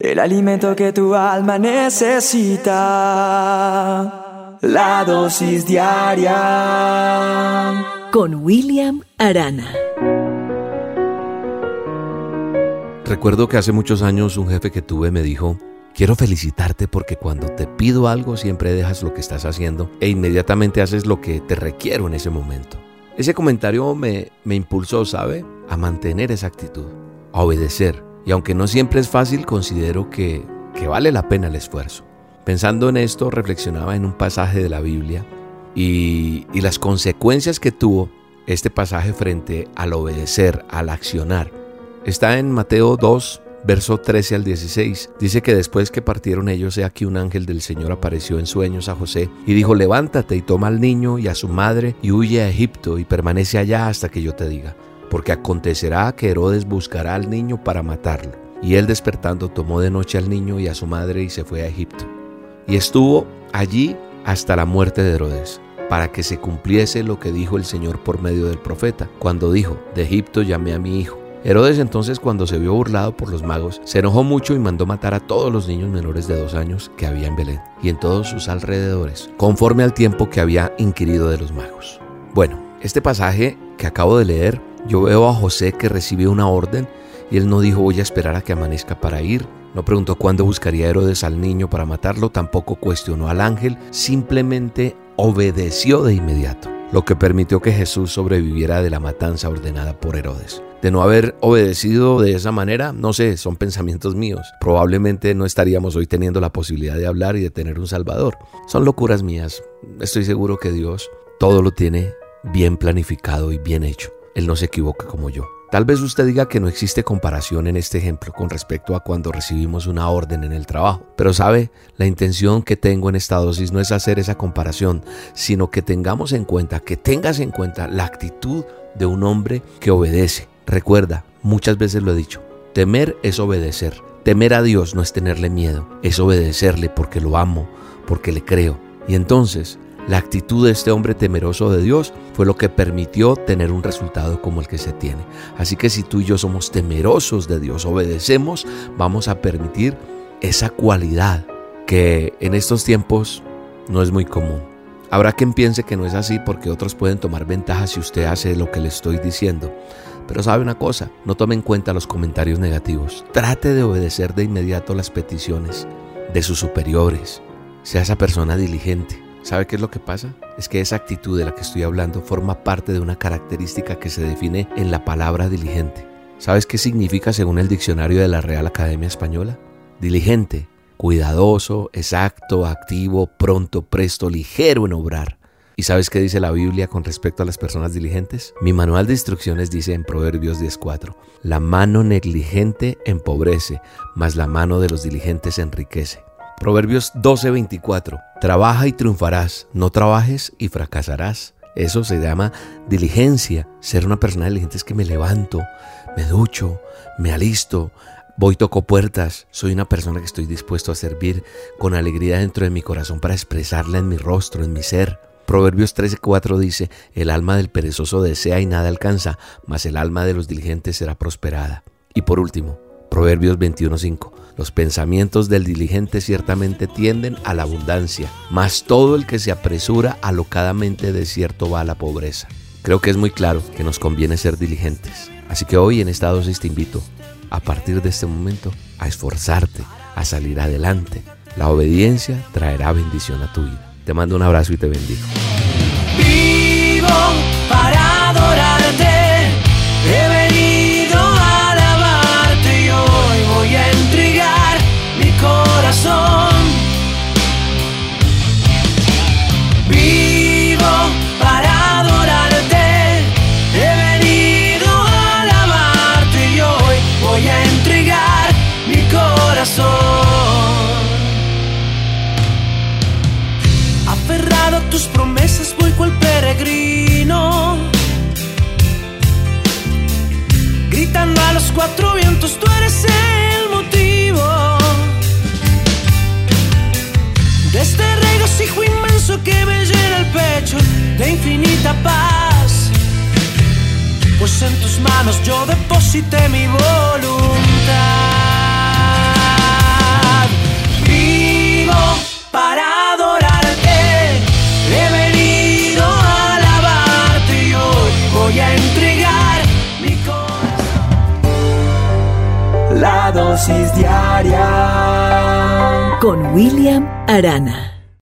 El alimento que tu alma necesita. La dosis diaria. Con William Arana. Recuerdo que hace muchos años un jefe que tuve me dijo, quiero felicitarte porque cuando te pido algo siempre dejas lo que estás haciendo e inmediatamente haces lo que te requiero en ese momento. Ese comentario me, me impulsó, ¿sabe? A mantener esa actitud, a obedecer y aunque no siempre es fácil, considero que, vale la pena el esfuerzo. Pensando en esto, reflexionaba en un pasaje de la Biblia y, y las consecuencias que tuvo este pasaje frente al obedecer, al accionar. Está en Mateo 2, verso 13 al 16. Dice que después que partieron ellos, he aquí un ángel del Señor apareció en sueños a José y dijo, levántate y toma al niño y a su madre y huye a Egipto y permanece allá hasta que yo te diga porque acontecerá que Herodes buscará al niño para matarlo. Y él despertando tomó de noche al niño y a su madre y se fue a Egipto. Y estuvo allí hasta la muerte de Herodes, para que se cumpliese lo que dijo el Señor por medio del profeta, cuando dijo, de Egipto llamé a mi hijo. Herodes entonces cuando se vio burlado por los magos, se enojó mucho y mandó matar a todos los niños menores de dos años que había en Belén y en todos sus alrededores, conforme al tiempo que había inquirido de los magos. Bueno, este pasaje que acabo de leer yo veo a José que recibe una orden y él no dijo voy a esperar a que amanezca para ir. No preguntó cuándo buscaría Herodes al niño para matarlo, tampoco cuestionó al ángel, simplemente obedeció de inmediato, lo que permitió que Jesús sobreviviera de la matanza ordenada por Herodes. De no haber obedecido de esa manera, no sé, son pensamientos míos. Probablemente no estaríamos hoy teniendo la posibilidad de hablar y de tener un Salvador. Son locuras mías. Estoy seguro que Dios todo lo tiene bien planificado y bien hecho. Él no se equivoca como yo. Tal vez usted diga que no existe comparación en este ejemplo con respecto a cuando recibimos una orden en el trabajo, pero sabe, la intención que tengo en esta dosis no es hacer esa comparación, sino que tengamos en cuenta, que tengas en cuenta la actitud de un hombre que obedece. Recuerda, muchas veces lo he dicho, temer es obedecer. Temer a Dios no es tenerle miedo, es obedecerle porque lo amo, porque le creo. Y entonces la actitud de este hombre temeroso de Dios fue lo que permitió tener un resultado como el que se tiene. Así que si tú y yo somos temerosos de Dios, obedecemos, vamos a permitir esa cualidad que en estos tiempos no es muy común. Habrá quien piense que no es así porque otros pueden tomar ventaja si usted hace lo que le estoy diciendo. Pero sabe una cosa, no tome en cuenta los comentarios negativos. Trate de obedecer de inmediato las peticiones de sus superiores. Sea esa persona diligente. ¿Sabe qué es lo que pasa? Es que esa actitud de la que estoy hablando forma parte de una característica que se define en la palabra diligente. ¿Sabes qué significa según el diccionario de la Real Academia Española? Diligente, cuidadoso, exacto, activo, pronto, presto, ligero en obrar. ¿Y sabes qué dice la Biblia con respecto a las personas diligentes? Mi manual de instrucciones dice en Proverbios 10:4, la mano negligente empobrece, mas la mano de los diligentes enriquece. Proverbios 12:24. Trabaja y triunfarás, no trabajes y fracasarás. Eso se llama diligencia. Ser una persona diligente es que me levanto, me ducho, me alisto, voy toco puertas. Soy una persona que estoy dispuesto a servir con alegría dentro de mi corazón para expresarla en mi rostro, en mi ser. Proverbios 13:4 dice, el alma del perezoso desea y nada alcanza, mas el alma de los diligentes será prosperada. Y por último, Proverbios 21:5. Los pensamientos del diligente ciertamente tienden a la abundancia, mas todo el que se apresura alocadamente de cierto va a la pobreza. Creo que es muy claro que nos conviene ser diligentes. Así que hoy en esta dosis te invito, a partir de este momento, a esforzarte, a salir adelante. La obediencia traerá bendición a tu vida. Te mando un abrazo y te bendigo. Cuatro vientos, tú eres el motivo de este regocijo inmenso que me llena el pecho de infinita paz. Pues en tus manos yo deposité mi voluntad. Con William Arana.